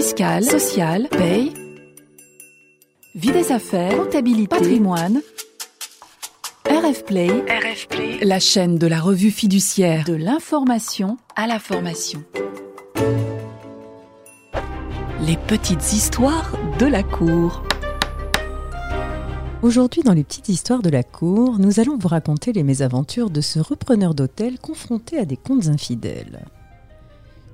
fiscale, sociale, paye, vie des affaires, comptabilité, patrimoine. RF Play, RF Play, la chaîne de la revue fiduciaire de l'information à la formation. Les petites histoires de la cour. Aujourd'hui, dans les petites histoires de la cour, nous allons vous raconter les mésaventures de ce repreneur d'hôtel confronté à des comptes infidèles.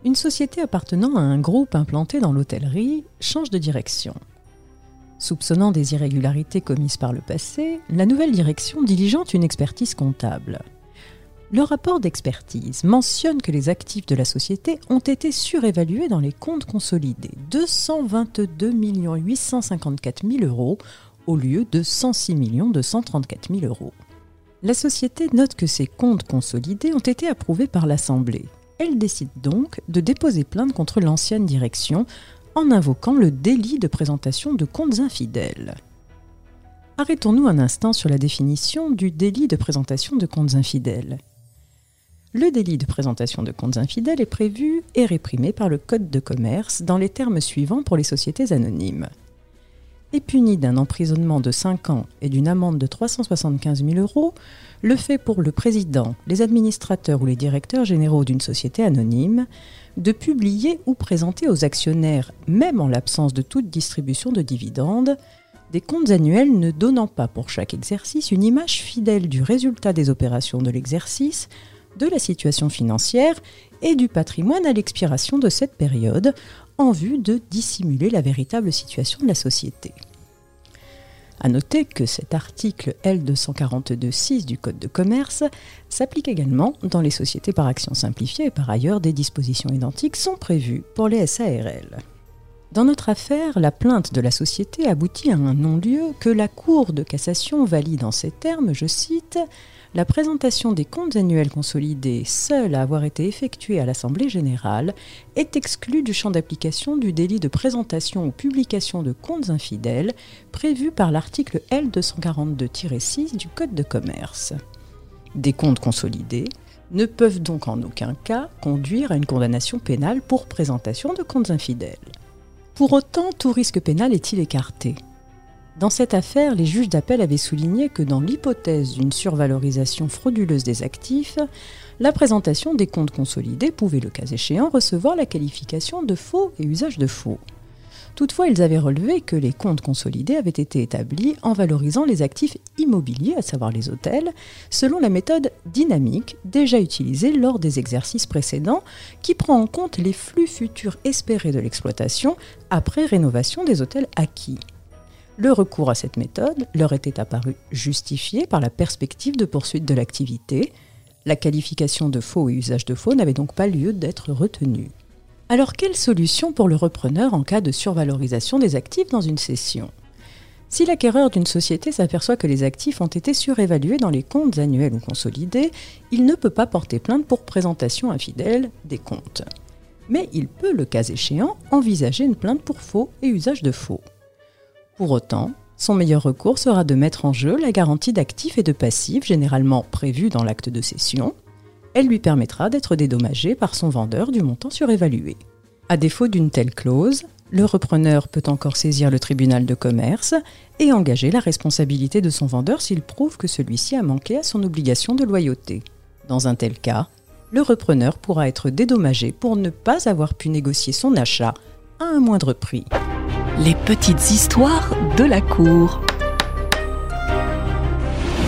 Une société appartenant à un groupe implanté dans l'hôtellerie change de direction. Soupçonnant des irrégularités commises par le passé, la nouvelle direction diligente une expertise comptable. Le rapport d'expertise mentionne que les actifs de la société ont été surévalués dans les comptes consolidés, 222 854 000 euros au lieu de 106 234 000 euros. La société note que ces comptes consolidés ont été approuvés par l'Assemblée. Elle décide donc de déposer plainte contre l'ancienne direction en invoquant le délit de présentation de comptes infidèles. Arrêtons-nous un instant sur la définition du délit de présentation de comptes infidèles. Le délit de présentation de comptes infidèles est prévu et réprimé par le Code de commerce dans les termes suivants pour les sociétés anonymes est puni d'un emprisonnement de 5 ans et d'une amende de 375 000 euros le fait pour le président, les administrateurs ou les directeurs généraux d'une société anonyme de publier ou présenter aux actionnaires, même en l'absence de toute distribution de dividendes, des comptes annuels ne donnant pas pour chaque exercice une image fidèle du résultat des opérations de l'exercice, de la situation financière et du patrimoine à l'expiration de cette période, en vue de dissimuler la véritable situation de la société. A noter que cet article L242.6 du Code de commerce s'applique également dans les sociétés par action simplifiée et par ailleurs des dispositions identiques sont prévues pour les SARL. Dans notre affaire, la plainte de la société aboutit à un non-lieu que la Cour de cassation valide en ces termes, je cite, la présentation des comptes annuels consolidés seule à avoir été effectuée à l'Assemblée générale est exclue du champ d'application du délit de présentation ou publication de comptes infidèles prévu par l'article L242-6 du Code de commerce. Des comptes consolidés ne peuvent donc en aucun cas conduire à une condamnation pénale pour présentation de comptes infidèles. Pour autant, tout risque pénal est-il écarté dans cette affaire, les juges d'appel avaient souligné que dans l'hypothèse d'une survalorisation frauduleuse des actifs, la présentation des comptes consolidés pouvait, le cas échéant, recevoir la qualification de faux et usage de faux. Toutefois, ils avaient relevé que les comptes consolidés avaient été établis en valorisant les actifs immobiliers, à savoir les hôtels, selon la méthode dynamique déjà utilisée lors des exercices précédents, qui prend en compte les flux futurs espérés de l'exploitation après rénovation des hôtels acquis. Le recours à cette méthode leur était apparu justifié par la perspective de poursuite de l'activité. La qualification de faux et usage de faux n'avait donc pas lieu d'être retenue. Alors quelle solution pour le repreneur en cas de survalorisation des actifs dans une cession Si l'acquéreur d'une société s'aperçoit que les actifs ont été surévalués dans les comptes annuels ou consolidés, il ne peut pas porter plainte pour présentation infidèle des comptes. Mais il peut, le cas échéant, envisager une plainte pour faux et usage de faux. Pour autant, son meilleur recours sera de mettre en jeu la garantie d'actifs et de passifs généralement prévue dans l'acte de cession. Elle lui permettra d'être dédommagé par son vendeur du montant surévalué. À défaut d'une telle clause, le repreneur peut encore saisir le tribunal de commerce et engager la responsabilité de son vendeur s'il prouve que celui-ci a manqué à son obligation de loyauté. Dans un tel cas, le repreneur pourra être dédommagé pour ne pas avoir pu négocier son achat à un moindre prix. Les petites histoires de la cour.